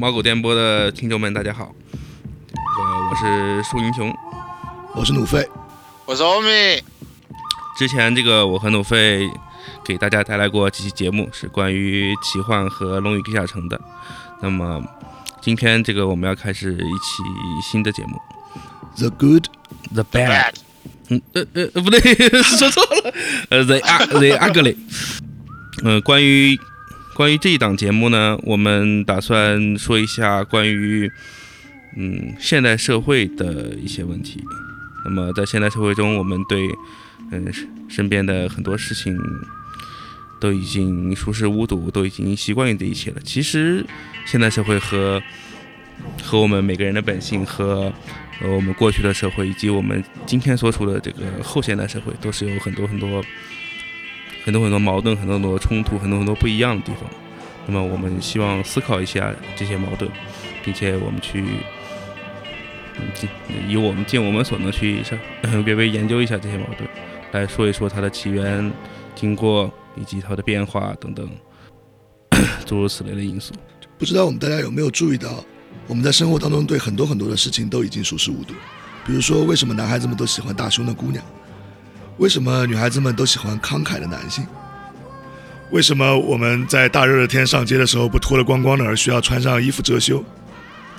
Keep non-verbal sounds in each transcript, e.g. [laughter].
猫狗电波的听众们，大家好，呃我是树英雄，我是努飞，我是欧米。之前这个我和努飞给大家带来过几期节目，是关于奇幻和龙与地下城的。那么今天这个我们要开始一期新的节目，The Good, The Bad。嗯呃呃呃不对，[laughs] 说错了，呃 The The Ugly。嗯，关于。关于这一档节目呢，我们打算说一下关于嗯现代社会的一些问题。那么在现代社会中，我们对嗯身边的很多事情都已经熟视无睹，都已经习惯于这一切了。其实现代社会和和我们每个人的本性，和呃我们过去的社会，以及我们今天所处的这个后现代社会，都是有很多很多。很多很多矛盾，很多很多冲突，很多很多不一样的地方。那么，我们希望思考一下这些矛盾，并且我们去，以我们尽我们所能去 [laughs] 微微研究一下这些矛盾，来说一说它的起源、经过以及它的变化等等，诸如此类的因素。不知道我们大家有没有注意到，我们在生活当中对很多很多的事情都已经熟视无睹。比如说，为什么男孩子们都喜欢大胸的姑娘？为什么女孩子们都喜欢慷慨的男性？为什么我们在大热的天上街的时候不脱了光光的，而需要穿上衣服遮羞？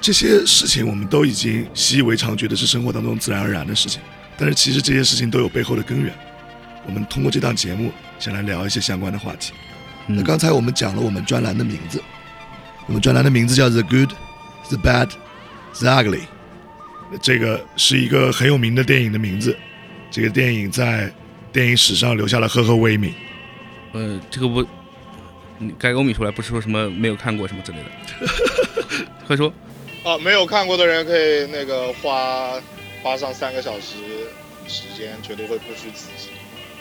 这些事情我们都已经习以为常，觉得是生活当中自然而然的事情。但是其实这些事情都有背后的根源。我们通过这档节目，想来聊一些相关的话题。那刚才我们讲了我们专栏的名字，我们专栏的名字叫《The Good, The Bad, The Ugly》。这个是一个很有名的电影的名字。这个电影在电影史上留下了赫赫威名。呃，这个不，该欧米出来不是说什么没有看过什么之类的，[laughs] 快说。啊，没有看过的人可以那个花花上三个小时时间，绝对会不虚此行。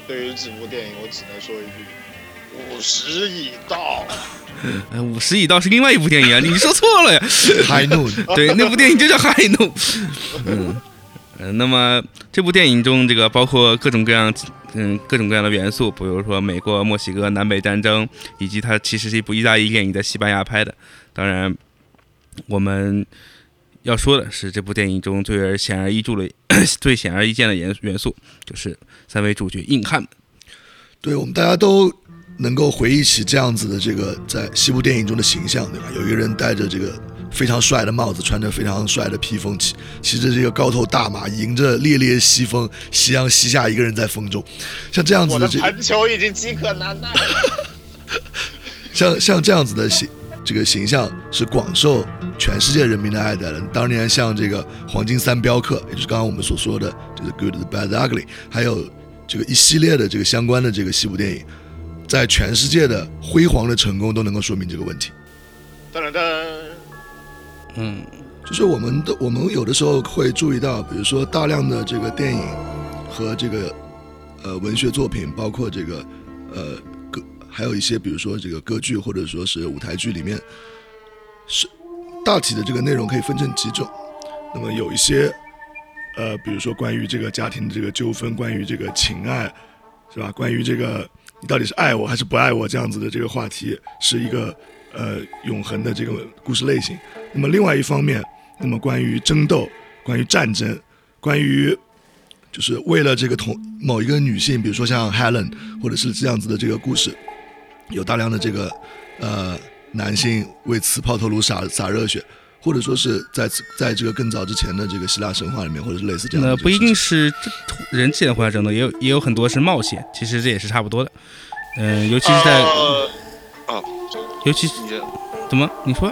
对于这部电影，我只能说一句：五十已到。嗯，[laughs] 五十已到是另外一部电影啊，你说错了呀。[laughs] 海怒，对，那部电影就叫海怒。嗯。嗯，那么这部电影中，这个包括各种各样，嗯，各种各样的元素，比如说美国、墨西哥南北战争，以及它其实是一部意大利电影，在西班牙拍的。当然，我们要说的是，这部电影中最显而易见的、[coughs] 最显而易见的元元素，就是三位主角硬汉。对我们大家都。能够回忆起这样子的这个在西部电影中的形象，对吧？有一个人戴着这个非常帅的帽子，穿着非常帅的披风，骑骑着这个高头大马，迎着烈烈西风，夕阳西下，一个人在风中，像这样子的这盘球已经饥渴难耐。[laughs] 像像这样子的形这个形象是广受全世界人民的爱戴的。当年像这个黄金三镖客，也就是刚刚我们所说的，这个 Good, the Bad, the Ugly，还有这个一系列的这个相关的这个西部电影。在全世界的辉煌的成功都能够说明这个问题。噔噔噔，嗯，就是我们的我们有的时候会注意到，比如说大量的这个电影和这个呃文学作品，包括这个呃歌，还有一些比如说这个歌剧或者说是舞台剧里面，是大体的这个内容可以分成几种。那么有一些呃，比如说关于这个家庭的这个纠纷，关于这个情爱，是吧？关于这个。你到底是爱我还是不爱我？这样子的这个话题是一个呃永恒的这个故事类型。那么另外一方面，那么关于争斗、关于战争、关于就是为了这个同某一个女性，比如说像 Helen 或者是这样子的这个故事，有大量的这个呃男性为此抛头颅洒洒热血。或者说是在在这个更早之前的这个希腊神话里面，或者是类似这样的。那不一定是人之间互相争斗，也有也有很多是冒险，其实这也是差不多的。嗯，尤其是在，啊，尤其是怎么你说？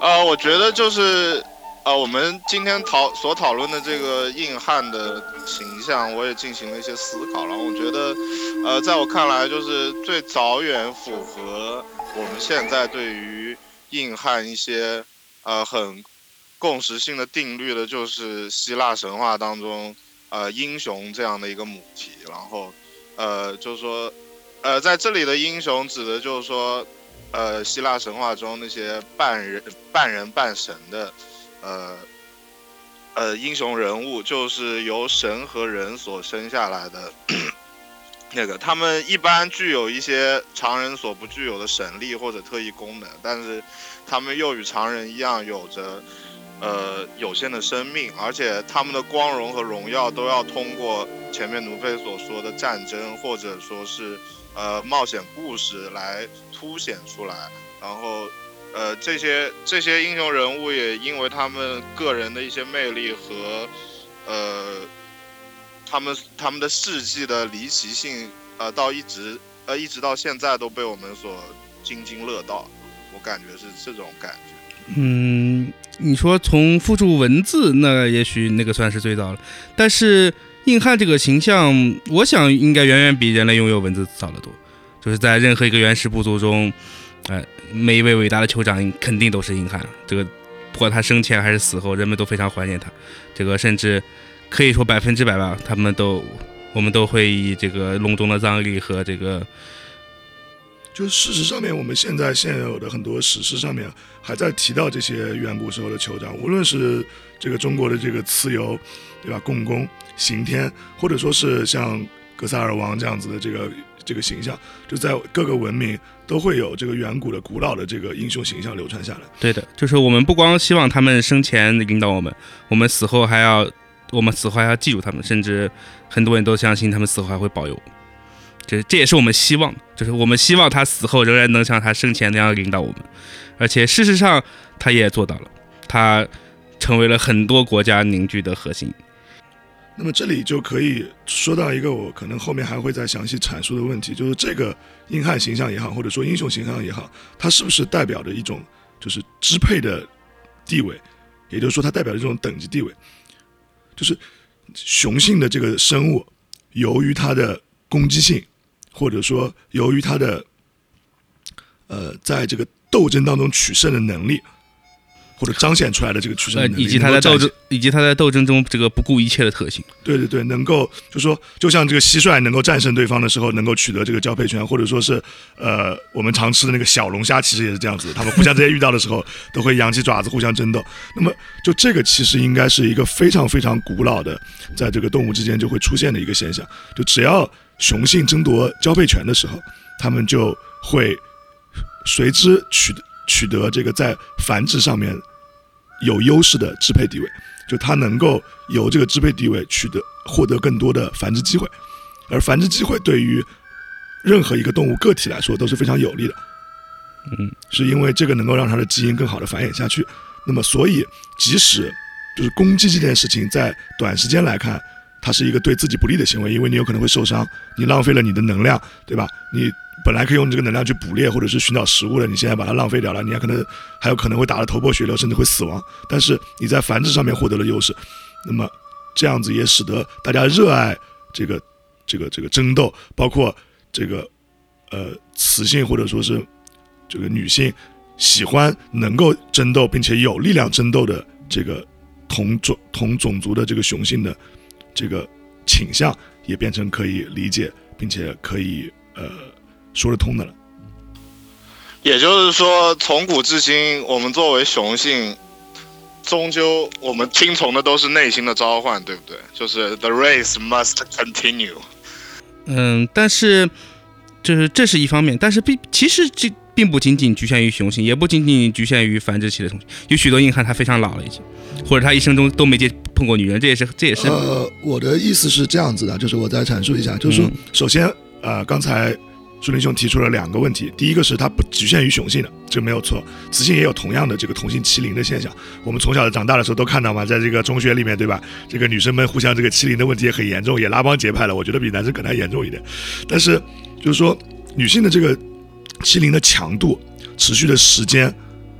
啊，我觉得就是啊，我们今天讨所讨论的这个硬汉的形象，我也进行了一些思考了。我觉得，呃，在我看来，就是最早远符合我们现在对于硬汉一些。呃，很共识性的定律的，就是希腊神话当中，呃，英雄这样的一个母题。然后，呃，就是说，呃，在这里的英雄指的就是说，呃，希腊神话中那些半人半人半神的，呃，呃，英雄人物，就是由神和人所生下来的，[clears throat] 那个他们一般具有一些常人所不具有的神力或者特异功能，但是他们又与常人一样有着呃有限的生命，而且他们的光荣和荣耀都要通过前面奴飞所说的战争或者说是呃冒险故事来凸显出来，然后呃这些这些英雄人物也因为他们个人的一些魅力和呃。他们他们的事迹的离奇性，呃，到一直呃一直到现在都被我们所津津乐道，我感觉是这种感觉。嗯，你说从附注文字，那也许那个算是最早了。但是硬汉这个形象，我想应该远远比人类拥有文字早得多。就是在任何一个原始部族中，呃，每一位伟大的酋长肯定都是硬汉。这个不管他生前还是死后，人们都非常怀念他。这个甚至。可以说百分之百吧，他们都，我们都会以这个隆重的葬礼和这个，就事实上面，我们现在现有的很多史诗上面还在提到这些远古时候的酋长，无论是这个中国的这个蚩尤，对吧？共工、刑天，或者说是像格萨尔王这样子的这个这个形象，就在各个文明都会有这个远古的古老的这个英雄形象流传下来。对的，就是我们不光希望他们生前领导我们，我们死后还要。我们死后还要记住他们，甚至很多人都相信他们死后还会保佑。这这也是我们希望，就是我们希望他死后仍然能像他生前那样领导我们。而且事实上，他也做到了，他成为了很多国家凝聚的核心。那么这里就可以说到一个我可能后面还会再详细阐述的问题，就是这个硬汉形象也好，或者说英雄形象也好，它是不是代表着一种就是支配的地位？也就是说，它代表着这种等级地位。就是雄性的这个生物，由于它的攻击性，或者说由于它的呃，在这个斗争当中取胜的能力。或者彰显出来的这个取胜能力，以及他在斗争，以及他在斗争中这个不顾一切的特性。对对对，能够就说，就像这个蟋蟀能够战胜对方的时候，能够取得这个交配权，或者说是呃，我们常吃的那个小龙虾，其实也是这样子，他们互相之间遇到的时候，都会扬起爪子互相争斗。那么，就这个其实应该是一个非常非常古老的，在这个动物之间就会出现的一个现象。就只要雄性争夺交配权的时候，他们就会随之取得。取得这个在繁殖上面有优势的支配地位，就它能够由这个支配地位取得获得更多的繁殖机会，而繁殖机会对于任何一个动物个体来说都是非常有利的。嗯，是因为这个能够让它的基因更好的繁衍下去。那么，所以即使就是攻击这件事情，在短时间来看，它是一个对自己不利的行为，因为你有可能会受伤，你浪费了你的能量，对吧？你。本来可以用这个能量去捕猎或者是寻找食物的，你现在把它浪费掉了，你还可能还有可能会打得头破血流，甚至会死亡。但是你在繁殖上面获得了优势，那么这样子也使得大家热爱这个这个这个争斗，包括这个呃雌性或者说是这个女性喜欢能够争斗并且有力量争斗的这个同种同种族的这个雄性的这个倾向，也变成可以理解并且可以呃。说得通的了，也就是说，从古至今，我们作为雄性，终究我们听从的都是内心的召唤，对不对？就是 the race must continue。嗯，但是，就是这是一方面，但是并其实这并不仅仅局限于雄性，也不仅仅局限于繁殖期的雄性，有许多硬汉他非常老了已经，或者他一生中都没接碰过女人，这也是这也是。呃，我的意思是这样子的，就是我再阐述一下，就是说，首先，呃，刚才。树林兄提出了两个问题，第一个是它不局限于雄性的，这没有错，雌性也有同样的这个同性欺凌的现象。我们从小长大的时候都看到嘛，在这个中学里面，对吧？这个女生们互相这个欺凌的问题也很严重，也拉帮结派了。我觉得比男生可能还严重一点。但是就是说，女性的这个欺凌的强度、持续的时间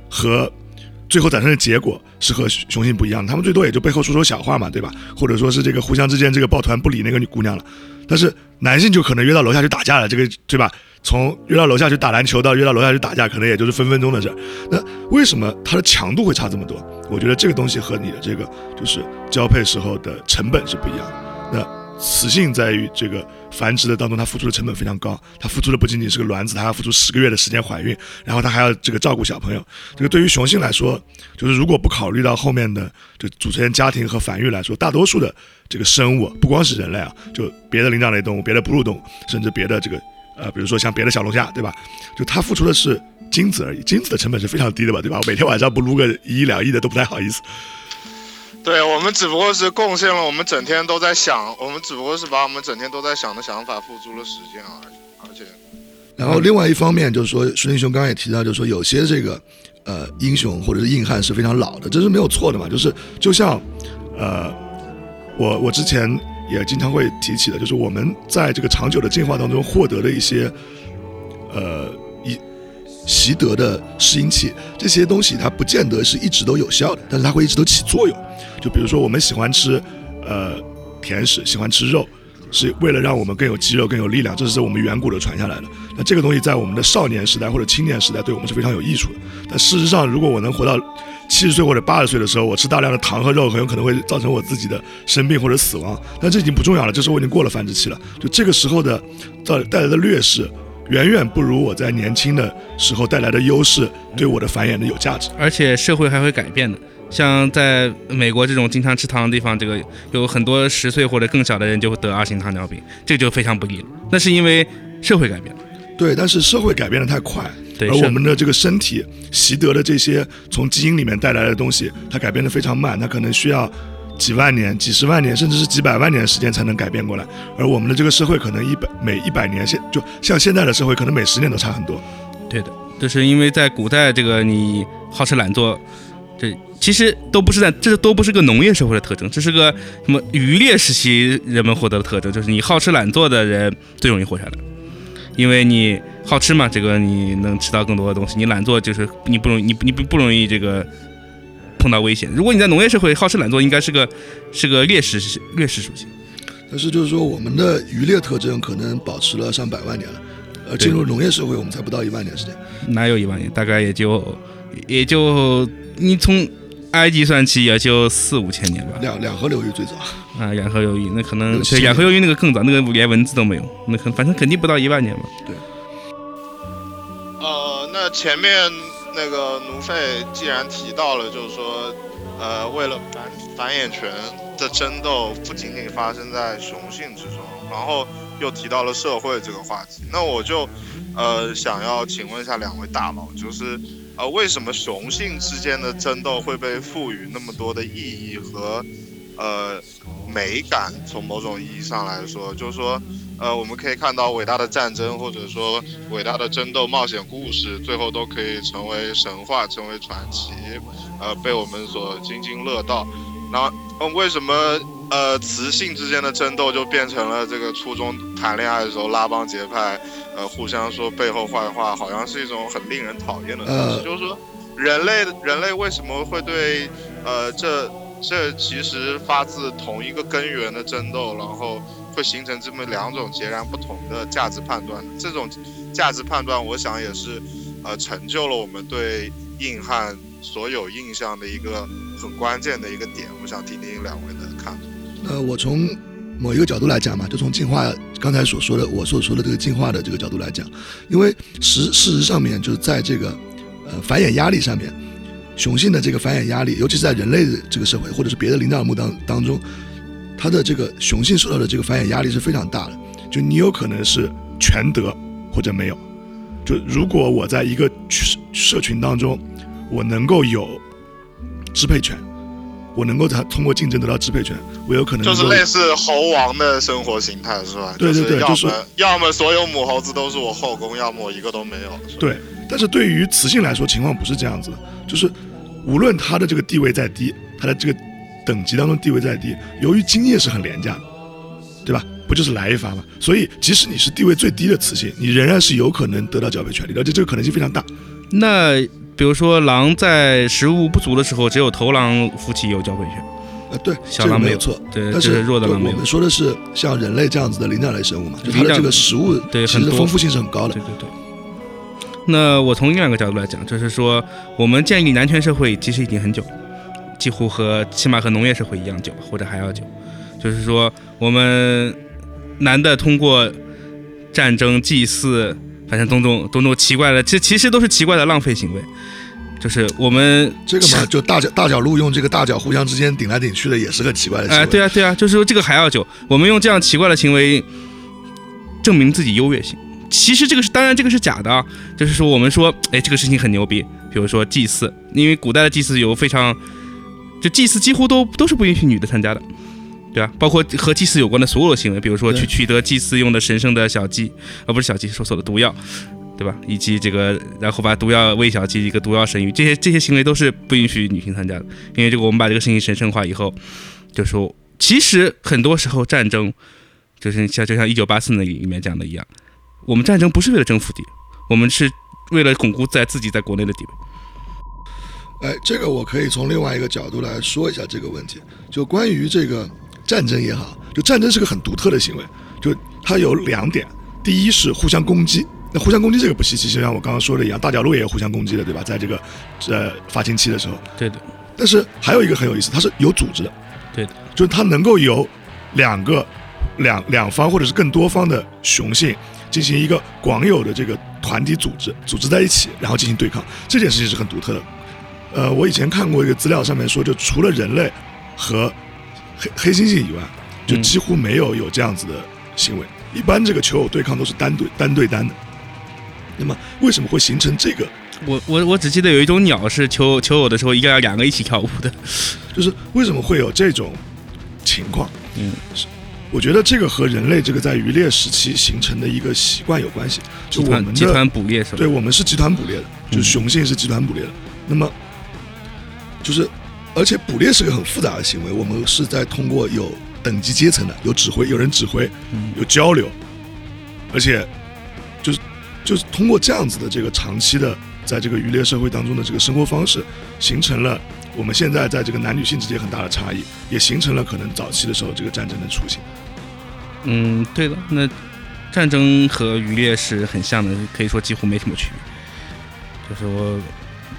和 [clears throat] 最后产生的结果是和雄性不一样。他们最多也就背后说说小话嘛，对吧？或者说是这个互相之间这个抱团不理那个女姑娘了。但是男性就可能约到楼下去打架了，这个对吧？从约到楼下去打篮球到约到楼下去打架，可能也就是分分钟的事儿。那为什么它的强度会差这么多？我觉得这个东西和你的这个就是交配时候的成本是不一样的。那雌性在于这个繁殖的当中，它付出的成本非常高，它付出的不仅仅是个卵子，它要付出十个月的时间怀孕，然后它还要这个照顾小朋友。这个对于雄性来说，就是如果不考虑到后面的就组成家庭和繁育来说，大多数的这个生物，不光是人类啊，就别的灵长类动物、别的哺乳动物，甚至别的这个呃，比如说像别的小龙虾，对吧？就它付出的是精子而已，精子的成本是非常低的吧，对吧？我每天晚上不撸个一两亿的都不太好意思。对我们只不过是贡献了我们整天都在想，我们只不过是把我们整天都在想的想法付诸了实践而已。而且，然后另外一方面就是说，孙林兄刚刚也提到，就是说有些这个呃英雄或者是硬汉是非常老的，这是没有错的嘛。就是就像呃我我之前也经常会提起的，就是我们在这个长久的进化当中获得的一些呃习得的适应器，这些东西它不见得是一直都有效的，但是它会一直都起作用。就比如说我们喜欢吃呃甜食，喜欢吃肉，是为了让我们更有肌肉、更有力量，这是我们远古的传下来的。那这个东西在我们的少年时代或者青年时代对我们是非常有益处的。但事实上，如果我能活到七十岁或者八十岁的时候，我吃大量的糖和肉，很有可能会造成我自己的生病或者死亡。但这已经不重要了，这时候我已经过了繁殖期了。就这个时候的带带来的劣势，远远不如我在年轻的时候带来的优势对我的繁衍的有价值。而且社会还会改变的。像在美国这种经常吃糖的地方，这个有很多十岁或者更小的人就会得二型糖尿病，这个就非常不利了。那是因为社会改变了。对，但是社会改变的太快，而我们的这个身体习得的这些从基因里面带来的东西，它改变的非常慢，它可能需要几万年、几十万年，甚至是几百万年的时间才能改变过来。而我们的这个社会可能一百每一百年，现就像现在的社会，可能每十年都差很多。对的，就是因为在古代这个你好吃懒做，这其实都不是在，这都不是个农业社会的特征，这是个什么渔猎时期人们获得的特征，就是你好吃懒做的人最容易活下来，因为你好吃嘛，这个你能吃到更多的东西，你懒做就是你不容易，你你不不容易这个碰到危险。如果你在农业社会好吃懒做，应该是个是个劣势劣势属性。但是就是说，我们的渔猎特征可能保持了上百万年了，呃进入农业社会，我们才不到一万年时间。哪有一万年？大概也就也就你从埃及算起，也就四五千年吧。两两河流域最早，啊，两河流域那可能对两河流域那个更早，那个连文字都没有，那可反正肯定不到一万年吧。对呃，那前面那个奴费既然提到了，就是说，呃，为了繁繁衍权的争斗不仅仅发生在雄性之中，然后又提到了社会这个话题，那我就呃想要请问一下两位大佬，就是呃为什么雄性之间的争斗会被赋予那么多的意义和呃美感？从某种意义上来说，就是说。呃，我们可以看到伟大的战争，或者说伟大的争斗冒险故事，最后都可以成为神话，成为传奇，呃，被我们所津津乐道。那嗯，为什么呃雌性之间的争斗就变成了这个初中谈恋爱的时候拉帮结派，呃，互相说背后坏话，好像是一种很令人讨厌的东西。呃就是说，人类人类为什么会对呃这这其实发自同一个根源的争斗，然后会形成这么两种截然不同的价值判断。这种价值判断，我想也是呃成就了我们对硬汉所有印象的一个很关键的一个点。我想听听两位的看法。呃我从某一个角度来讲嘛，就从进化刚才所说的我所说的这个进化的这个角度来讲，因为实事实上面就是在这个呃繁衍压力上面，雄性的这个繁衍压力，尤其是在人类的这个社会或者是别的灵长目当当中，它的这个雄性受到的这个繁衍压力是非常大的。就你有可能是全得或者没有。就如果我在一个社社群当中，我能够有支配权，我能够在通过竞争得到支配权，我有可能就是类似猴王的生活形态是吧？对对对要就是么要么所有母猴子都是我后宫，要么我一个都没有。对，但是对于雌性来说，情况不是这样子的，就是无论它的这个地位再低，它的这个等级当中地位再低，由于经验是很廉价的，对吧？不就是来一发吗？所以即使你是地位最低的雌性，你仍然是有可能得到交配权利的，而且这个可能性非常大。那比如说狼在食物不足的时候，只有头狼夫妻有交配权，啊，对，小狼没有错。对，但是是弱的狼没有我们。说的是像人类这样子的灵长类生物嘛，就它的这个食物对很多其实丰富性是很高的对。对对。那我从另外一个角度来讲，就是说，我们建立男权社会其实已经很久了，几乎和起码和农业社会一样久，或者还要久。就是说我们男的通过战争祭祀，反正种种种种奇怪的，其其实都是奇怪的浪费行为。就是我们这个嘛，就大脚大脚鹿用这个大脚互相之间顶来顶去的，也是个奇怪的行哎、为。对啊，对啊，就是说这个还要久。我们用这样奇怪的行为证明自己优越性。其实这个是，当然这个是假的啊。就是说，我们说，哎，这个事情很牛逼。比如说祭祀，因为古代的祭祀有非常，就祭祀几乎都都是不允许女的参加的，对吧？包括和祭祀有关的所有的行为，比如说去取得祭祀用的神圣的小鸡，而，不是小鸡，说错了，毒药。对吧？以及这个，然后把毒药喂小鸡，一个毒药神谕，这些这些行为都是不允许女性参加的。因为这个，我们把这个事情神圣化以后，就说其实很多时候战争，就是像就像一九八四那里面讲的一样，我们战争不是为了征服敌人，我们是为了巩固在自己在国内的地位。哎，这个我可以从另外一个角度来说一下这个问题。就关于这个战争也好，就战争是个很独特的行为，就它有两点：第一是互相攻击，那互相攻击这个不稀奇，就像我刚刚说的一样，大角鹿也有互相攻击的，对吧？在这个呃发情期的时候，对的，但是还有一个很有意思，它是有组织的，对的，就是它能够由两个两两方或者是更多方的雄性进行一个广有的这个团体组织，组织在一起，然后进行对抗，这件事情是很独特的。呃，我以前看过一个资料，上面说，就除了人类和黑黑猩猩以外，就嗯几乎没有有这样子的行为。一般这个求偶对抗都是单对单对单的。那么为什么会形成这个？我我我只记得有一种鸟是求求偶的时候，一个两个一起跳舞的。就是为什么会有这种情况？嗯，我觉得这个和人类这个在渔猎时期形成的一个习惯有关系。就我们的集团捕猎是吧？对我们是集团捕猎的，就雄性是集团捕猎的。那么就是，而且捕猎是个很复杂的行为，我们是在通过有等级阶层的，有指挥，有人指挥，嗯有交流，而且就是就是通过这样子的这个长期的在这个渔猎社会当中的这个生活方式，形成了我们现在在这个男女性之间很大的差异，也形成了可能早期的时候这个战争的雏形。嗯，对了，那战争和渔猎是很像的，可以说几乎没什么区别。就是我，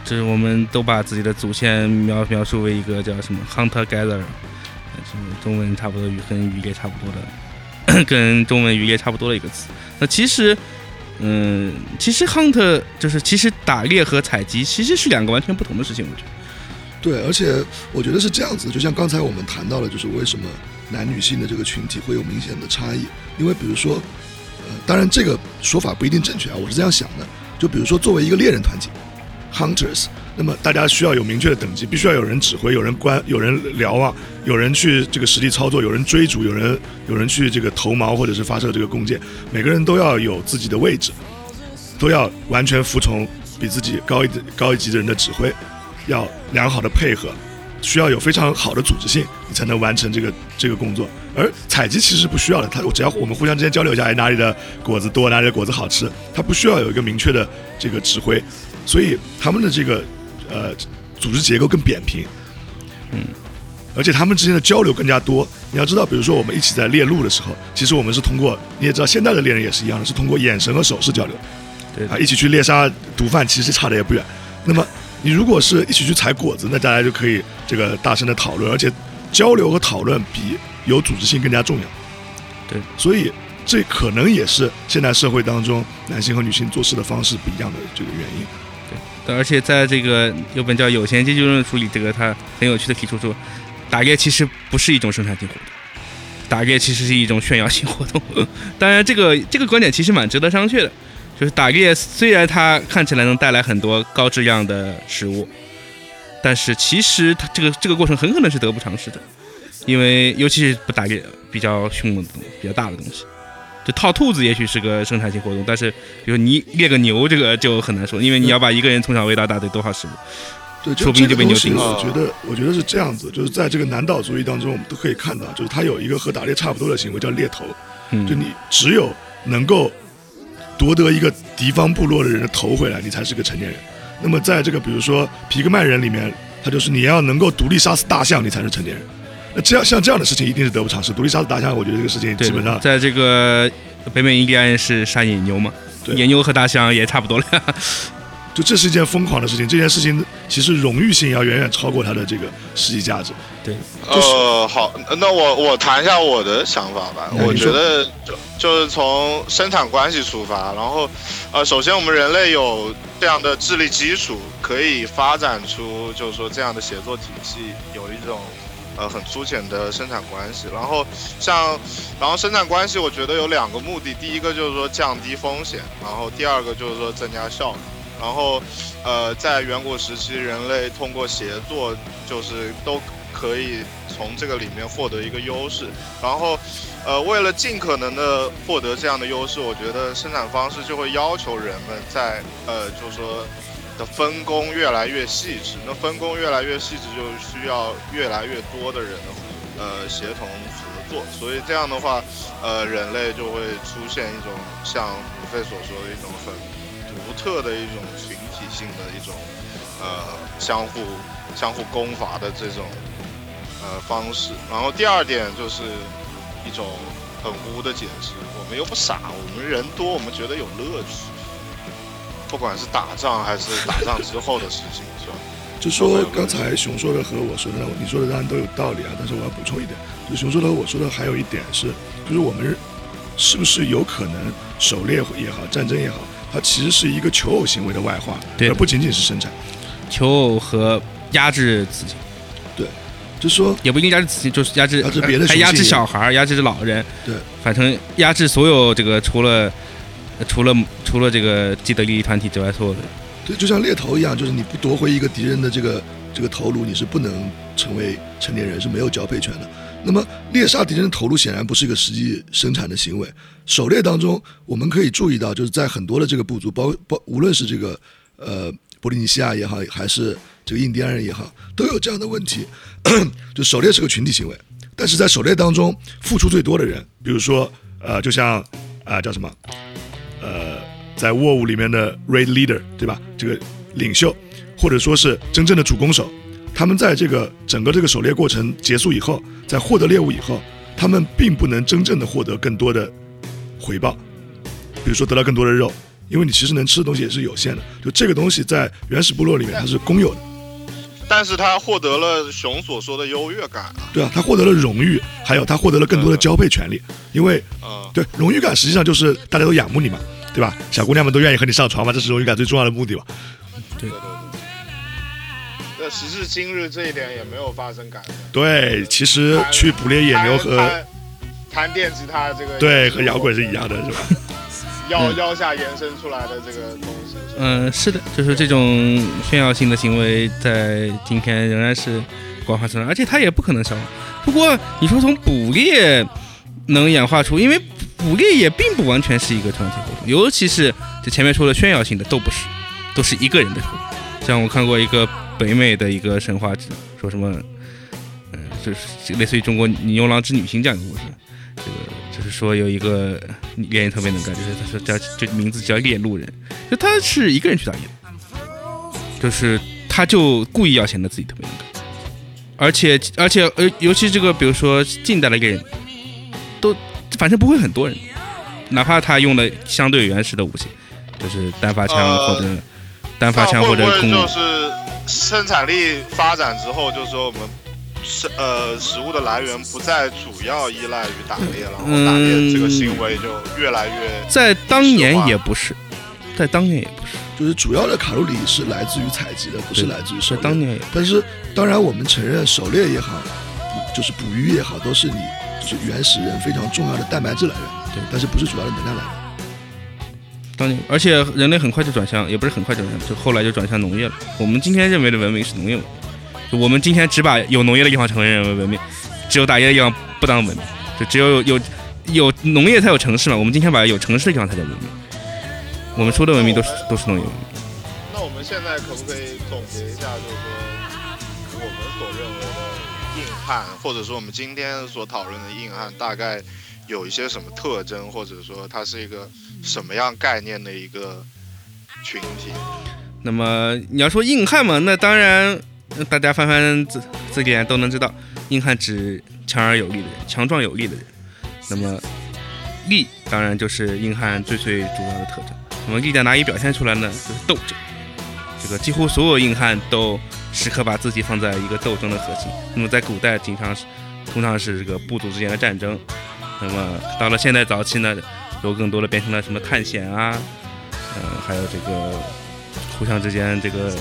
就是我们都把自己的祖先描描述为一个叫什么 hunter gather，是中文差不多与跟渔猎差不多的，[coughs] 跟中文渔猎差不多的一个词。那其实，嗯，其实 hunt 就是其实打猎和采集其实是两个完全不同的事情，我觉得。对，而且我觉得是这样子，就像刚才我们谈到了，就是为什么男女性的这个群体会有明显的差异，因为比如说，呃，当然这个说法不一定正确啊，我是这样想的，就比如说作为一个猎人团体，hunters，那么大家需要有明确的等级，必须要有人指挥，有人观，有人瞭望，有人去这个实地操作，有人追逐，有人有人去这个投锚或者是发射这个弓箭，每个人都要有自己的位置，都要完全服从比自己高一高一级的人的指挥。要良好的配合，需要有非常好的组织性，你才能完成这个这个工作。而采集其实不需要的，它我只要我们互相之间交流一下，哎，哪里的果子多，哪里的果子好吃，它不需要有一个明确的这个指挥，所以他们的这个呃组织结构更扁平，嗯，而且他们之间的交流更加多。你要知道，比如说我们一起在猎鹿的时候，其实我们是通过你也知道，现在的猎人也是一样的，是通过眼神和手势交流。对啊，一起去猎杀毒贩，其实差的也不远。那么你如果是一起去采果子，那大家就可以这个大声的讨论，而且交流和讨论比有组织性更加重要。对，所以这可能也是现代社会当中男性和女性做事的方式不一样的这个原因。而且在这个有本叫《有钱阶级论》书里，这个他很有趣的提出说，打猎其实不是一种生产性活动，打猎其实是一种炫耀性活动。[laughs] 当然，这个这个观点其实蛮值得商榷的，就是打猎虽然它看起来能带来很多高质量的食物，但是其实它这个这个过程很可能是得不偿失的，因为尤其是不打猎比较凶猛的东西、比较大的东西。就套兔子也许是个生产性活动，但是比如你猎个牛，这个就很难说，因为你要把一个人从小喂到大得多少食物。对，说不定就被牛这个盯死东西我觉得，我觉得是这样子，就是在这个南岛主义当中，我们都可以看到，就是他有一个和打猎差不多的行为，叫猎头。嗯，就你只有能够夺得一个敌方部落的人的头回来，你才是个成年人。那么在这个比如说皮克曼人里面，他就是你要能够独立杀死大象，你才是成年人。那这样像这样的事情一定是得不偿失。独立杀死大象，我觉得这个事情基本上在这个北美印第安人是杀野牛嘛，对野牛和大象也差不多了呀。[laughs] 就这是一件疯狂的事情，这件事情其实荣誉性要远远超过它的这个实际价值。对，呃，好，那我我谈一下我的想法吧。我觉得就就是从生产关系出发，然后，呃，首先我们人类有这样的智力基础，可以发展出就是说这样的协作体系，有一种呃很粗浅的生产关系。然后像，然后生产关系，我觉得有两个目的，第一个就是说降低风险，然后第二个就是说增加效率。然后，呃，在远古时期，人类通过协作，就是都可以从这个里面获得一个优势。然后，呃，为了尽可能的获得这样的优势，我觉得生产方式就会要求人们在，呃，就是说的分工越来越细致。那分工越来越细致，就需要越来越多的人，呃，协同合作。所以这样的话，呃，人类就会出现一种像吴飞所说的一种很。独特的一种群体性的一种，呃，相互相互攻伐的这种呃方式。然后第二点就是一种很污的解释，我们又不傻，我们人多，我们觉得有乐趣。不管是打仗还是打仗之后的事情，是吧？就说刚才熊说的和我说的，你说的当然都有道理啊。但是我要补充一点，就熊说的和我说的还有一点是，就是我们是不是有可能狩猎也好，战争也好。它其实是一个求偶行为的外化，而不仅仅是生产。求偶和压制自己，对，就说也不一定压制自己，就是压制压制别的，还压制小孩，压制老人，对，反正压制所有这个除了除了除了这个既得利益团体之外所有的。对，就像猎头一样，就是你不夺回一个敌人的这个这个头颅，你是不能成为成年人，是没有交配权的。那么猎杀敌人的头颅显然不是一个实际生产的行为。狩猎当中，我们可以注意到，就是在很多的这个部族，包包无论是这个呃波利尼西亚也好，还是这个印第安人也好，都有这样的问题。[coughs] 就狩猎是个群体行为，但是在狩猎当中付出最多的人，比如说呃，就像啊叫什么，在 War 里面的 Raid Leader 对吧？这个领袖，或者说是真正的主攻手。他们在这个整个这个狩猎过程结束以后，在获得猎物以后，他们并不能真正的获得更多的回报，比如说得到更多的肉，因为你其实能吃的东西也是有限的。就这个东西在原始部落里面它是公有的，但是他获得了熊所说的优越感啊。对啊，他获得了荣誉，还有他获得了更多的交配权利，因为，对荣誉感实际上就是大家都仰慕你嘛，对吧？小姑娘们都愿意和你上床嘛，这是荣誉感最重要的目的嘛。对。时至今日，这一点也没有发生改变。对，其实去捕猎野牛和弹电吉他这个，对，和摇滚是一样的，是吧？[laughs] 腰腰下延伸出来的这个东西。嗯，是的，就是这种炫耀性的行为，在今天仍然是广泛存在，而且它也不可能消亡。不过，你说从捕猎能演化出，因为捕猎也并不完全是一个团体活动，尤其是这前面说的炫耀性的都不是，都是一个人的活动。像我看过一个。北美的一个神话，说什么，嗯，就是类似于中国牛郎织女星这样的故事。这个就是说有一个猎人特别能干，就是他说叫就名字叫猎鹿人，就他是一个人去打猎，就是他就故意要显得自己特别能干，而且而且呃，尤其这个比如说近代的猎人，都反正不会很多人，哪怕他用的相对原始的武器，就是单发枪或者单发枪或者弓。就是生产力发展之后，就是说我们食呃食物的来源不再主要依赖于打猎了，然后打猎这个行为就越来越在当年也不是，在当年也不是，就是主要的卡路里是来自于采集的，不是来自于狩猎。当年，但是当然我们承认狩猎也好，就是捕鱼也好，都是你就是原始人非常重要的蛋白质来源，对，但是不是主要的能量来源。当年，而且人类很快就转向，也不是很快转向，就后来就转向农业了。我们今天认为的文明是农业文明，我们今天只把有农业的地方承认为文明，只有打猎的地方不当文明，就只有有有农业才有城市嘛。我们今天把有城市的地方才叫文明。我们说的文明都是都是农业文明。那我们现在可不可以或者说我们今天所讨论的硬汉，大概有一些什么特征，或者说它是一个。什么样概念的一个群体？那么你要说硬汉嘛，那当然大家翻翻字字典都能知道，硬汉指强而有力的人，强壮有力的人。那么力当然就是硬汉最最主要的特征。那么力在哪里表现出来呢？就是斗争。这个几乎所有硬汉都时刻把自己放在一个斗争的核心。那么在古代，经常是通常是这个部族之间的战争。那么到了现代早期呢，有更多的变成了什么探险啊，呃，还有这个互相之间这个，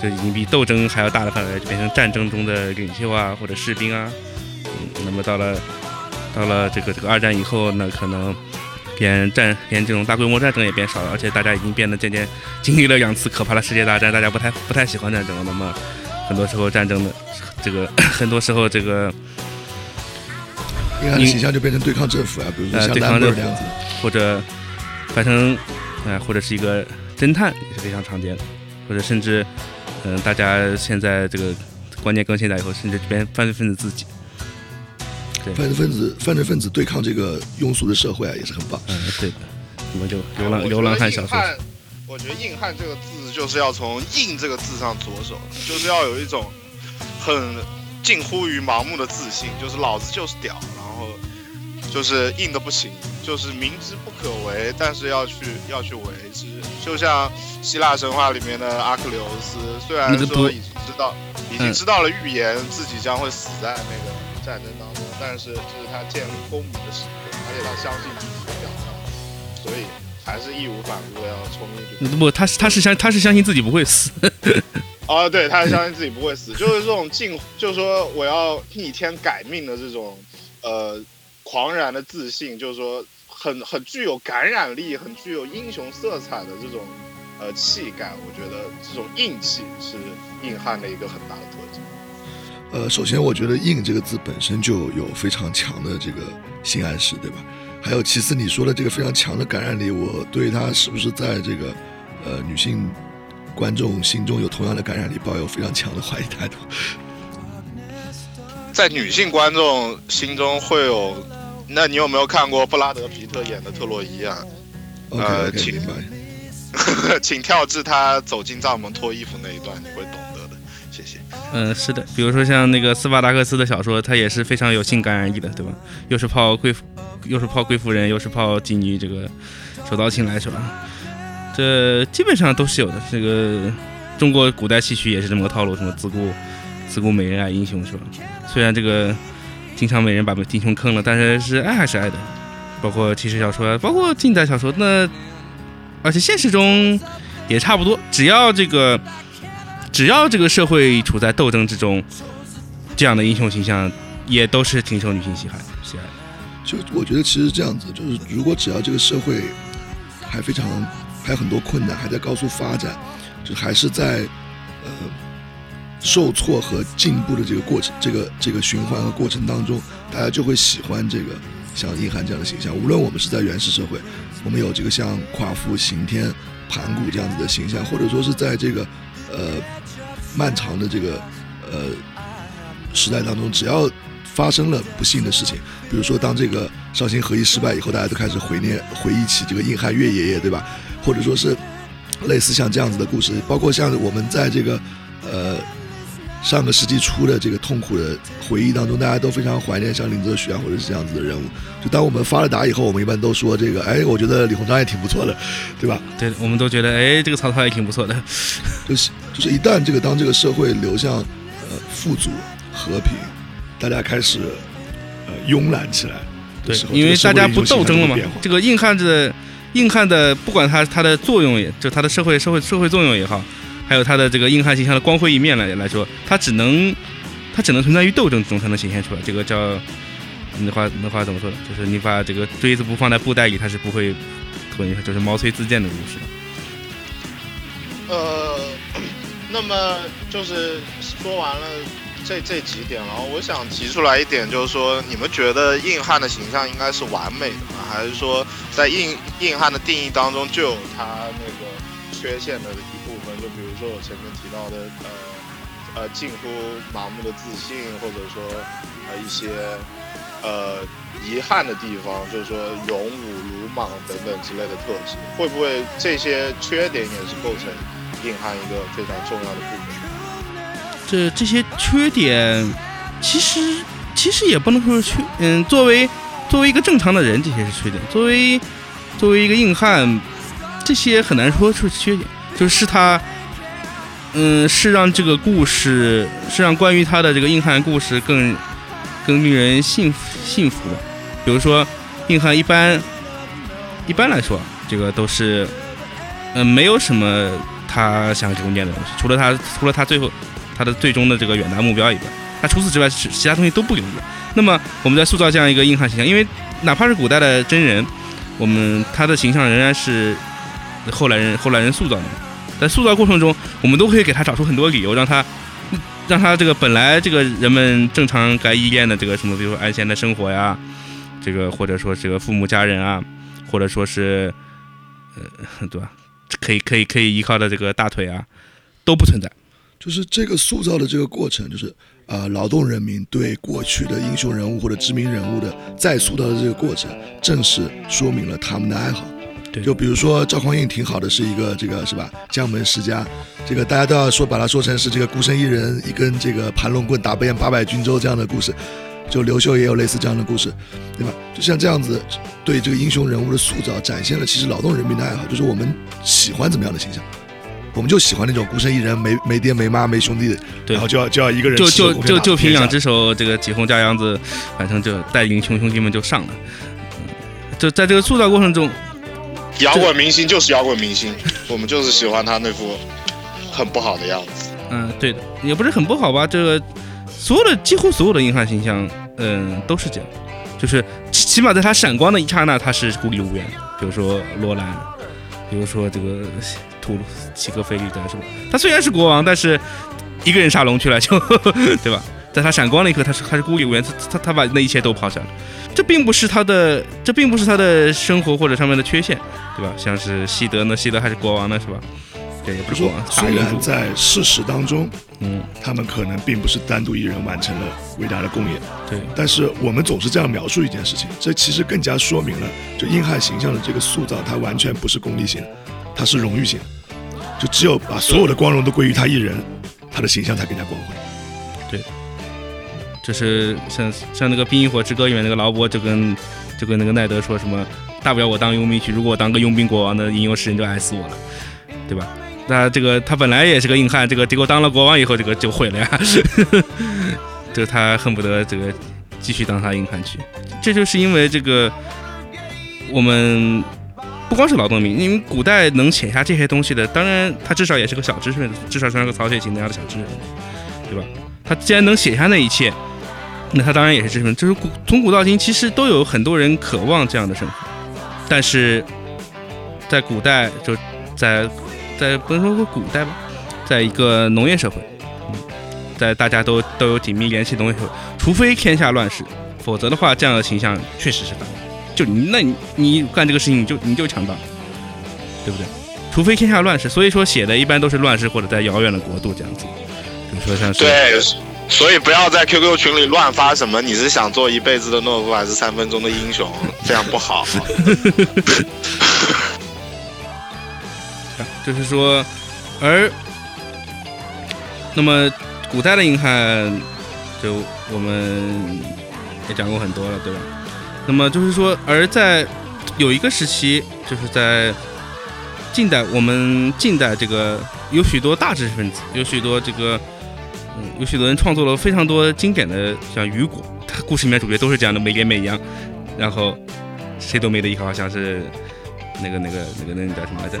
这已经比斗争还要大的范围，就变成战争中的领袖啊或者士兵啊。嗯，那么到了到了这个这个二战以后，那可能。连战连这种大规模战争也变少了，而且大家已经变得渐渐经历了两次可怕的世界大战，大家不太不太喜欢战争了。那么很多时候战争的 [coughs] 这个很多时候这个，硬汉的形象就变成对抗政府啊，比如说像对抗政府，或者反正哎或者是一个侦探也是非常常见的，或者甚至嗯大家现在这个观念更新了以后，甚至变犯罪分子自己。犯罪分子，犯罪分子对抗这个庸俗的社会啊，也是很棒。嗯，对的。那么就流浪流浪汉小说。我觉得“硬汉”这个字就是要从“硬”这个字上着手，就是要有一种很近乎于盲目的自信，就是老子就是屌，然后就是硬的不行，就是明知不可为，但是要去要去为之。就像希腊神话里面的阿克琉斯，虽然说已经知道已经知道了预言，自己将会死在那个战争当中。但是这是他建立功名的时刻，而且他相信自己的表达，所以还是义无反顾的要冲进去。不，他是他是相他是相信自己不会死。哦，[laughs] 对，他是相信自己不会死，就是这种进，就是说我要逆天改命的这种呃狂然的自信，就是说很很具有感染力、很具有英雄色彩的这种呃气概。我觉得这种硬气是硬汉的一个很大的特质。呃，首先我觉得“硬”这个字本身就有非常强的这个性暗示，对吧？还有其次你说的这个非常强的感染力，我对他是不是在这个呃女性观众心中有同样的感染力抱有非常强的怀疑态度。[laughs] 在女性观众心中会有？那你有没有看过布拉德皮特演的特洛伊啊？呃，请 [laughs] 请跳至他走进帐篷脱衣服那一段，你会懂。谢谢嗯，是的，比如说像那个斯巴达克斯的小说，它也是非常有性感染力的，对吧？又是泡贵妇，又是泡贵妇人，又是泡妓女，这个手到擒来，是吧？这基本上都是有的。这个中国古代戏曲也是这么个套路，什么自古自古美人爱英雄，是吧？虽然这个经常美人把英雄坑了，但是是爱还是爱的。包括骑士小说，包括近代小说，那而且现实中也差不多，只要这个。只要这个社会处在斗争之中，这样的英雄形象也都是挺受女性喜爱喜爱。就我觉得其实这样子，就是如果只要这个社会还非常还有很多困难，还在高速发展，就还是在呃受挫和进步的这个过程，这个这个循环和过程当中，大家就会喜欢这个像硬汉这样的形象。无论我们是在原始社会，我们有这个像夸父刑天盘古这样子的形象，或者说是在这个呃。漫长的这个呃时代当中，只要发生了不幸的事情，比如说当这个绍兴和议失败以后，大家都开始回念回忆起这个硬汉岳爷爷，对吧？或者说是类似像这样子的故事，包括像我们在这个呃。上个世纪初的这个痛苦的回忆当中，大家都非常怀念像林则徐啊，或者是这样子的人物。就当我们发了达以后，我们一般都说这个，哎，我觉得李鸿章也挺不错的，对吧？对，我们都觉得，哎，这个曹操也挺不错的。就是就是一旦这个当这个社会流向呃富足和平，大家开始呃慵懒起来，对，因为大家不斗争了嘛。这个硬汉的硬汉的，不管它它的作用，也就它的社会社会社会作用也好。还有它的这个硬汉形象的光辉一面来来说，它只能，它只能存在于斗争中才能显现出来。这个叫，那话那话怎么说？就是你把这个锥子不放在布袋里，它是不会脱离，就是毛遂自荐的故事。呃，那么就是说完了这这几点了，我想提出来一点，就是说，你们觉得硬汉的形象应该是完美的吗？还是说，在硬硬汉的定义当中就有他那个缺陷的一部分？就比如说我前面提到的，呃，呃，近乎盲目的自信，或者说，呃，一些，呃，遗憾的地方，就是说勇武、鲁莽等等之类的特质，会不会这些缺点也是构成硬汉一个非常重要的部分？这这些缺点，其实其实也不能说是缺，嗯，作为作为一个正常的人，这些是缺点；作为作为一个硬汉，这些很难说是缺点。就是他嗯，是让这个故事，是让关于他的这个硬汉故事更更令人信信服的。比如说，硬汉一般一般来说，这个都是嗯，没有什么他想留念的东西，除了他除了他最后他的最终的这个远大目标以外，他除此之外，其其他东西都不留恋。那么我们在塑造这样一个硬汉形象，因为哪怕是古代的真人，我们他的形象仍然是后来人后来人塑造的。在塑造过程中，我们都可以给他找出很多理由，让他让他这个本来这个人们正常该依恋的这个什么，比如说安闲的生活呀，这个或者说这个父母家人啊，或者说是呃对吧？可以可以可以依靠的这个大腿啊，都不存在。就是这个塑造的这个过程，就是呃、劳动人民对过去的英雄人物或者知名人物的再塑造的这个过程，正是说明了他们的爱好。对就比如说赵匡胤挺好的，是一个这个是吧？江门世家，这个大家都要说把它说成是这个孤身一人一根这个盘龙棍打遍八百军州这样的故事。就刘秀也有类似这样的故事，对吧？就像这样子，对这个英雄人物的塑造，展现了其实劳动人民的爱好，就是我们喜欢怎么样的形象。我们就喜欢那种孤身一人，没没爹没妈没兄弟，对然后就要就要一个人就就就就凭两只只手，这个几红架秧子，反正就带领穷兄弟们就上了。嗯就在这个塑造过程中，摇滚明星就是摇滚明星，我们就是喜欢他那副很不好的样子。嗯，对的，也不是很不好吧？这个所有的几乎所有的硬汉形象，嗯，都是这样，就是起起码在他闪光的一刹那，他是孤立无援。比如说罗兰，比如说这个吐鲁齐格菲利德是吧？他虽然是国王，但是一个人杀龙去了就，对吧？在他闪光那一刻，他是他是孤立无援，他他他把那一切都抛下了。这并不是他的，这并不是他的生活或者上面的缺陷，对吧？像是西德呢，西德还是国王呢，是吧？对，也不是国说王，大虽，然在事实当中，嗯，他们可能并不是单独一人完成了伟大的功业，对。但是我们总是这样描述一件事情，这其实更加说明了，就硬汉形象的这个塑造，它完全不是功利性的，它是荣誉性的。就只有把所有的光荣都归于他一人，他的形象才更加光辉。对就是像像那个《冰与火之歌》里面那个劳勃就跟就跟那个奈德说什么，大不了我当佣兵去，如果我当个佣兵国王的吟游诗人就爱死我了，对吧？那这个他本来也是个硬汉，这个结果当了国王以后，这个就毁了呀，就 [laughs] 他恨不得这个继续当他硬汉去，这就是因为这个我们。不光是劳动民，因为古代能写下这些东西的，当然他至少也是个小知识分子，至少算是个曹雪芹那样的小知识分子，对吧？他既然能写下那一切，那他当然也是知识分子。就是古从古到今，其实都有很多人渴望这样的生活，但是在古代，就在在不能说说古代吧，在一个农业社会，嗯，在大家都都有紧密联系的农业社会，除非天下乱世，否则的话，这样的形象确实是反。就你，那你你干这个事情，你就你就强大，对不对？除非天下乱世，所以说写的一般都是乱世或者在遥远的国度这样子。比如说像是对，所以不要在 QQ 群里乱发什么你是想做一辈子的懦夫还是三分钟的英雄，这样不好。[laughs] 就是说，而那么古代的硬汉，就我们也讲过很多了，对吧？那么就是说，而在有一个时期，就是在近代，我们近代这个有许多大知识分子，有许多这个，嗯，有许多人创作了非常多经典的，像雨果，他故事里面主角都是这样的没脸没样，然后谁都没得依靠，像是那个那个那个那个叫什么来着？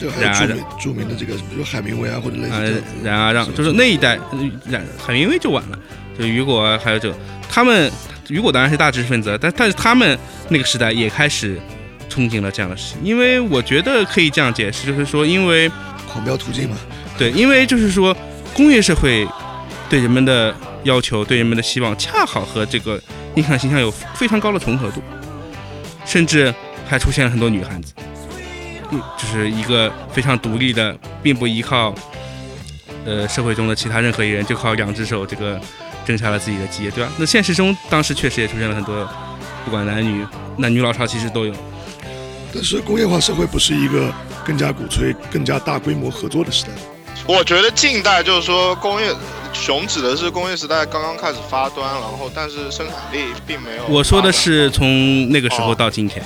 这个还有著名著名的这个，比如海明威啊，或者类似呃这样，冉阿让，就是那一代，呃冉海明威就晚了，就雨果啊，还有这他们，雨果当然是大知识分子，但但是他们那个时代也开始憧憬了这样的事情，因为我觉得可以这样解释，就是说，因为狂飙途径嘛，对，因为就是说工业社会对人们的要求，对人们的希望，恰好和这个硬汉形象有非常高的重合度，甚至还出现了很多女汉子。嗯，就是一个非常独立的，并不依靠呃社会中的其他任何一人，就靠两只手这个挣下了自己的基业，对吧？那现实中当时确实也出现了很多，不管男女男女老少，其实都有。但是工业化社会不是一个更加鼓吹更加大规模合作的时代。我觉得近代就是说工业，熊指的是工业时代刚刚开始发端，然后但是生产力并没有。我说的是从那个时候到今天，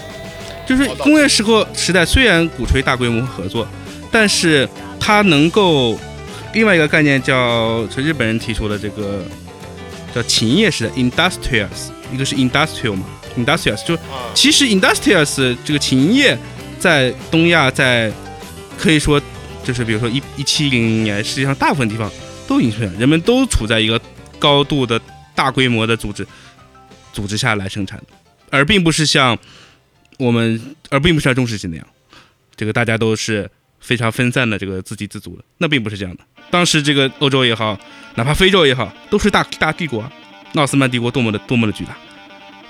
就是工业时候时代虽然鼓吹大规模合作，但是它能够另外一个概念叫，日本人提出的这个叫勤业式的 industrials，一个是 industrial 嘛，industrials 就，其实 industrials 这个勤业在东亚在可以说就是比如说一一七零零年，实际上大部分地方都已经出现，人们都处在一个高度的大规模的组织组织下来生产的，而并不是像我们，而并不是像中世纪那样，这个大家都是非常分散的这个自给自足的，那并不是这样的。当时这个欧洲也好，哪怕非洲也好，都是大大帝国，奥斯曼帝国多么的多么的巨大，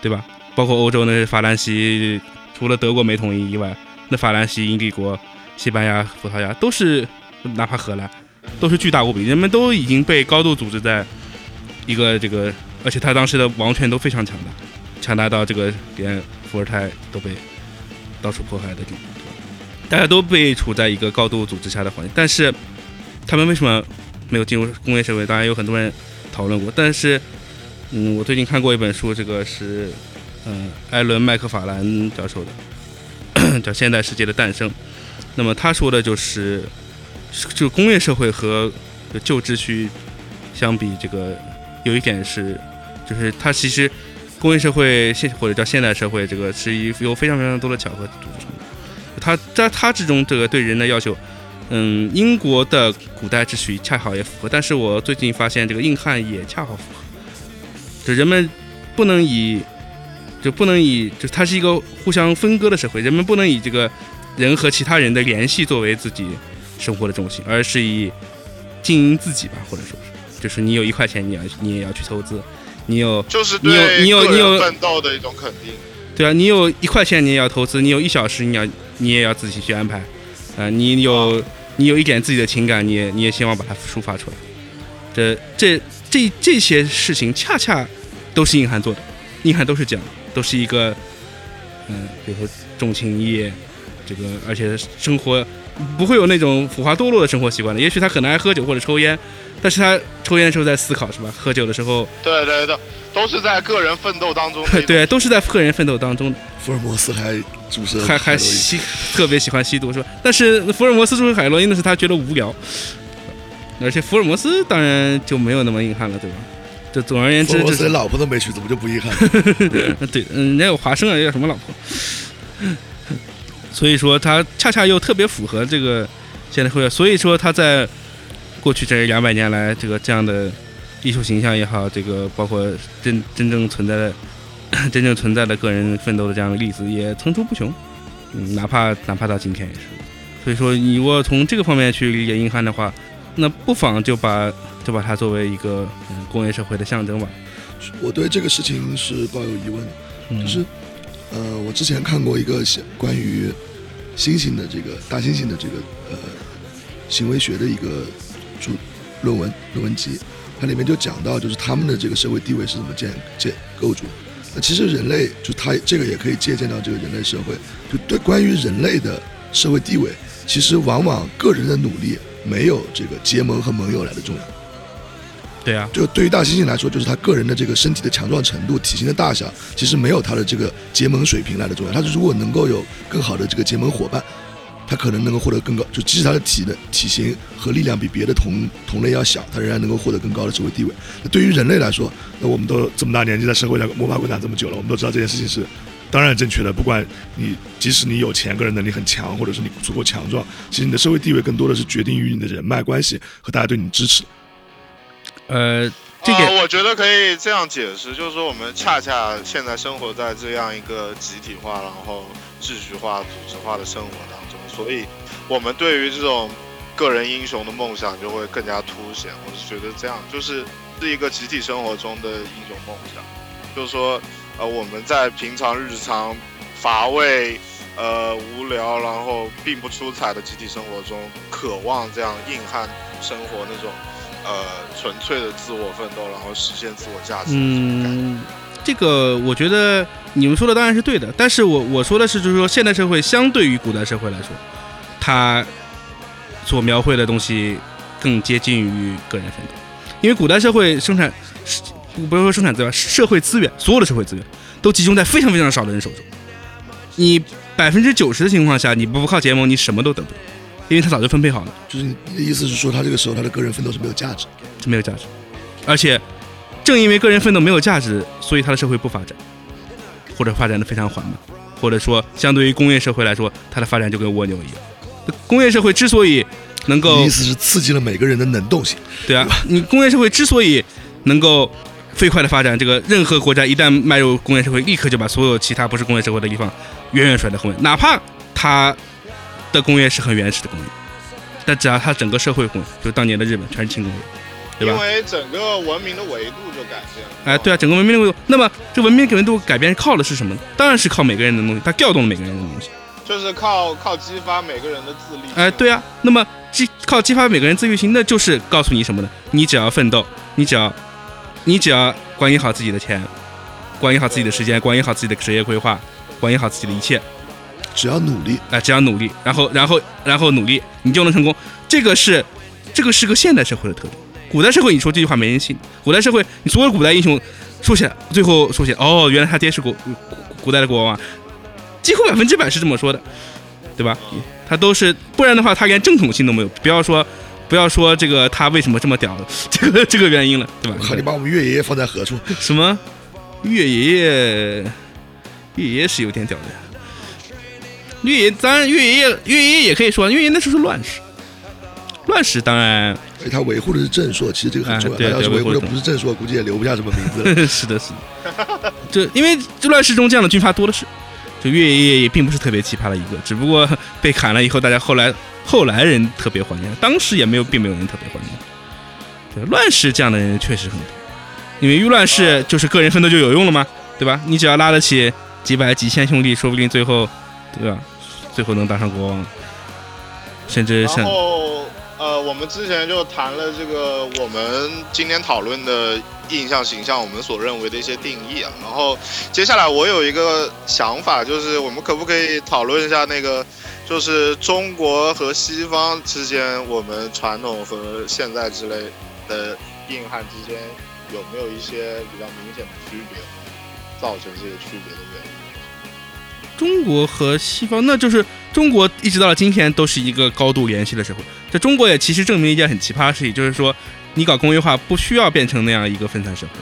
对吧？包括欧洲那些法兰西，除了德国没统一以外，那法兰西、英帝国、西班牙、葡萄牙都是，哪怕荷兰，都是巨大无比，人们都已经被高度组织在一个这个，而且他当时的王权都非常强大，强大到这个连伏尔泰都被到处迫害的地步，对吧？大家都被处在一个高度组织下的环境，但是他们为什么没有进入工业社会？当然有很多人讨论过，但是，嗯，我最近看过一本书，这个是，嗯、艾伦麦克法兰教授的，叫《现代世界的诞生》。那么他说的就是，就工业社会和旧秩序相比，这个有一点是，就是他其实工业社会现或者叫现代社会，这个是一有非常非常多的巧合组成的。它在它之中，这个对人的要求，嗯，英国的古代秩序恰好也符合，但是我最近发现这个硬汉也恰好符合，就人们不能以，就不能以，就它是一个互相分割的社会，人们不能以这个人和其他人的联系作为自己生活的重心，而是以经营自己吧，或者说是，就是你有一块钱，你要你也要去投资，你有就是你有你有你有人奋斗的一种肯定。对啊，你有一块钱你也要投资，你有一小时你要你也要自己去安排，啊、你有你有一点自己的情感，你也你也希望把它抒发出来，这这这这些事情恰恰都是硬汉做的，硬汉都是这样，都是一个嗯，比如说重情义业，这个而且生活不会有那种腐化堕落的生活习惯的，也许他可能爱喝酒或者抽烟，但是他抽烟的时候在思考是吧？喝酒的时候，对对对，都是在个人奋斗当中。对，都是在个人奋斗当中。福尔摩斯还注射 [laughs] 还还吸特别喜欢吸毒是吧？但是福尔摩斯注射海洛因那是他觉得无聊，而且福尔摩斯当然就没有那么硬汉了，对吧？这总而言之，福尔摩斯连这是老婆都没娶，怎么就不遗憾？[laughs] 对，嗯，人家有华生啊，人家有什么老婆？所以说他恰恰又特别符合这个现代社会，所以说他在过去这两百年来，这个这样的艺术形象也好，这个包括真真正存在的 [coughs] 真正存在的个人奋斗的这样的例子也层出不穷，嗯，哪怕哪怕到今天也是。所以说，你如果从这个方面去理解硬汉的话，那不妨就把就把它作为一个嗯工业社会的象征吧。我对这个事情是抱有疑问的，嗯就是呃，我之前看过一个关于猩猩的这个大猩猩的这个呃行为学的一个著论文论文集，它里面就讲到，就是他们的这个社会地位是怎么建建构筑。那其实人类就他这个也可以借鉴到这个人类社会，就对关于人类的社会地位，其实往往个人的努力没有这个结盟和盟友来的重要。对啊，就对于大猩猩来说，就是他个人的这个身体的强壮程度、体型的大小，其实没有他的这个结盟水平来的重要。他如果能够有更好的这个结盟伙伴，他可能能够获得更高，就即使他的体的体型和力量比别的同同类要小，他仍然能够获得更高的社会地位。那对于人类来说，那我们都这么大年纪在社会上摸爬滚打这么久了，我们都知道这件事情是当然正确的。不管你即使你有钱，个人能力很强，或者是你足够强壮，其实你的社会地位更多的是决定于你的人脉关系和大家对你的支持。呃，这个、呃，我觉得可以这样解释，就是说我们恰恰现在生活在这样一个集体化、然后秩序化、组织化的生活当中，所以我们对于这种个人英雄的梦想就会更加凸显。我是觉得这样，就是是一个集体生活中的英雄梦想，就是说，呃，我们在平常日常乏味、呃无聊，然后并不出彩的集体生活中，渴望这样硬汉生活那种。呃，纯粹的自我奋斗，然后实现自我价值。嗯，这个我觉得你们说的当然是对的，但是我我说的是，就是说现代社会相对于古代社会来说，它所描绘的东西更接近于个人奋斗，因为古代社会生产，不是说生产资源，社会资源，所有的社会资源都集中在非常非常少的人手中，你百分之九十的情况下，你不靠结盟，你什么都得不到。因为他早就分配好了，就是你的意思是说，他这个时候他的个人奋斗是没有价值，是没有价值。而且，正因为个人奋斗没有价值，所以他的社会不发展，或者发展的非常缓慢，或者说相对于工业社会来说，它的发展就跟蜗牛一样。工业社会之所以能够，意思是刺激了每个人的能动性。对啊，你工业社会之所以能够飞快的发展，这个任何国家一旦迈入工业社会，立刻就把所有其他不是工业社会的地方远远甩在后面，哪怕它的工业是很原始的工业，但只要它整个社会工业，就当年的日本全是轻工业，对吧？因为整个文明的维度就改变了。哎，对啊，整个文明的维度，那么这文明的维度改变靠的是什么？当然是靠每个人的东西，它调动了每个人的东西。就是靠靠激发每个人的自立。哎，对啊，那么激靠激发每个人自律性，那就是告诉你什么呢？你只要奋斗，你只要你只要管理好自己的钱，管理好自己的时间，管理好自己的职业规划，管理好自己的一切，只要努力，哎，只要努力，然后然后然后努力，你就能成功。这个是这个是个现代社会的特点。古代社会你说这句话没人信。古代社会你所有古代英雄说起来，最后说起来，哦，原来他爹是古古代的国王啊。几乎百分之百是这么说的，对吧？他都是，不然的话他连正统性都没有。不要说，不要说这个他为什么这么屌，[laughs] 这个这个原因了，对吧？你把我们岳爷爷放在何处？什么？岳爷爷，岳爷爷是有点屌的。岳爷当然，岳爷爷，岳爷爷也可以说，岳爷那时候是乱世，乱世当然。他维护的是正朔，其实这个很重要。他要是维护的不是正朔，估计也留不下什么名字了。是的，是的。这因为这乱世中这样的军阀多的是。就岳爷爷也并不是特别奇葩的一个，只不过被砍了以后，大家后来后来人特别怀念，当时也没有，并没有人特别怀念。对，乱世这样的人确实很多，因为遇乱世就是个人奋斗就有用了嘛，对吧？你只要拉得起几百几千兄弟，说不定最后，对吧？最后能当上国王，甚至然后呃，我们之前就谈了这个我们今天讨论的。印象形象，我们所认为的一些定义啊。然后接下来我有一个想法，就是我们可不可以讨论一下那个，就是中国和西方之间，我们传统和现在之类的硬汉之间有没有一些比较明显的区别，造成这个区别的原因？中国和西方，那就是中国一直到了今天都是一个高度联系的社会。在中国也其实证明一件很奇葩的事情，就是说。你搞工业化不需要变成那样一个分散社会，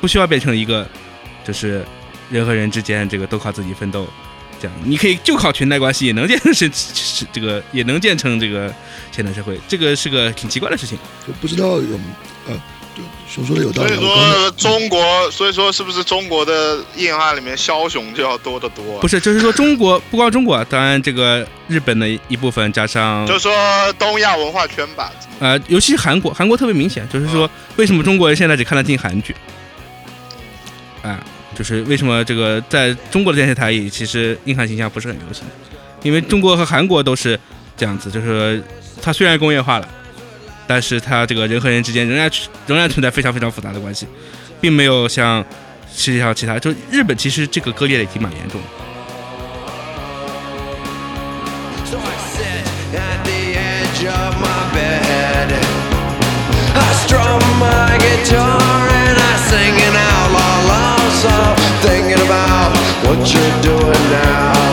不需要变成一个，就是人和人之间这个都靠自己奋斗，这样你可以就靠裙带关系也能建成是是这个也能建成这个现代社会，这个是个挺奇怪的事情。就不知道有呃，熊说的有道理。所以说中国，所以说是不是中国的硬汉里面枭雄就要多得多？不是，就是说中国不光中国，当然这个日本的一部分加上，就是说东亚文化圈吧。呃，尤其是韩国，韩国特别明显，就是说，为什么中国人现在只看得进韩剧？啊，就是为什么这个在中国的电视台里，其实硬汉形象不是很流行，因为中国和韩国都是这样子，就是它虽然工业化了，但是他这个人和人之间仍然仍然存在非常非常复杂的关系，并没有像世界上其他，就日本其实这个割裂的已经蛮严重的。What you're doing now?